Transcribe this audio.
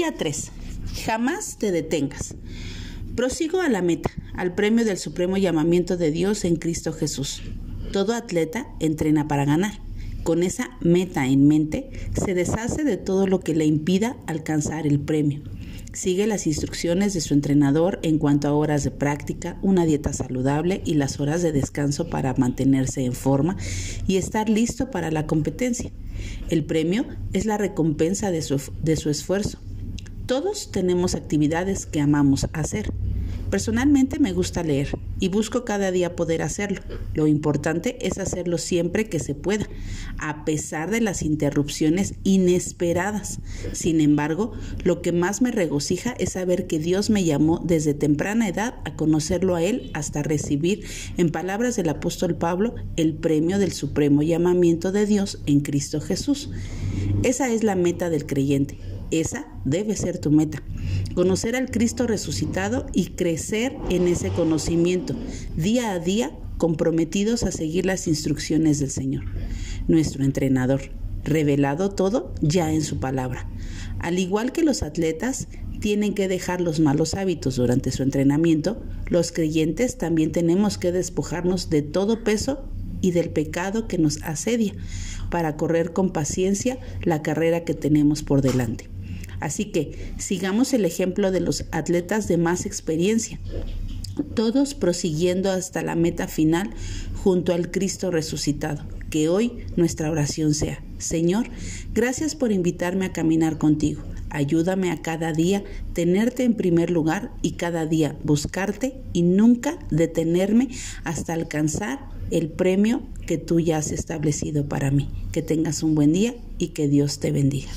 Día 3. Jamás te detengas. Prosigo a la meta, al premio del supremo llamamiento de Dios en Cristo Jesús. Todo atleta entrena para ganar. Con esa meta en mente, se deshace de todo lo que le impida alcanzar el premio. Sigue las instrucciones de su entrenador en cuanto a horas de práctica, una dieta saludable y las horas de descanso para mantenerse en forma y estar listo para la competencia. El premio es la recompensa de su, de su esfuerzo. Todos tenemos actividades que amamos hacer. Personalmente me gusta leer y busco cada día poder hacerlo. Lo importante es hacerlo siempre que se pueda, a pesar de las interrupciones inesperadas. Sin embargo, lo que más me regocija es saber que Dios me llamó desde temprana edad a conocerlo a Él hasta recibir, en palabras del apóstol Pablo, el premio del supremo llamamiento de Dios en Cristo Jesús. Esa es la meta del creyente esa debe ser tu meta. Conocer al Cristo resucitado y crecer en ese conocimiento día a día comprometidos a seguir las instrucciones del Señor, nuestro entrenador, revelado todo ya en su palabra. Al igual que los atletas tienen que dejar los malos hábitos durante su entrenamiento, los creyentes también tenemos que despojarnos de todo peso y del pecado que nos asedia para correr con paciencia la carrera que tenemos por delante. Así que sigamos el ejemplo de los atletas de más experiencia, todos prosiguiendo hasta la meta final junto al Cristo resucitado. Que hoy nuestra oración sea, Señor, gracias por invitarme a caminar contigo. Ayúdame a cada día tenerte en primer lugar y cada día buscarte y nunca detenerme hasta alcanzar el premio que tú ya has establecido para mí. Que tengas un buen día y que Dios te bendiga.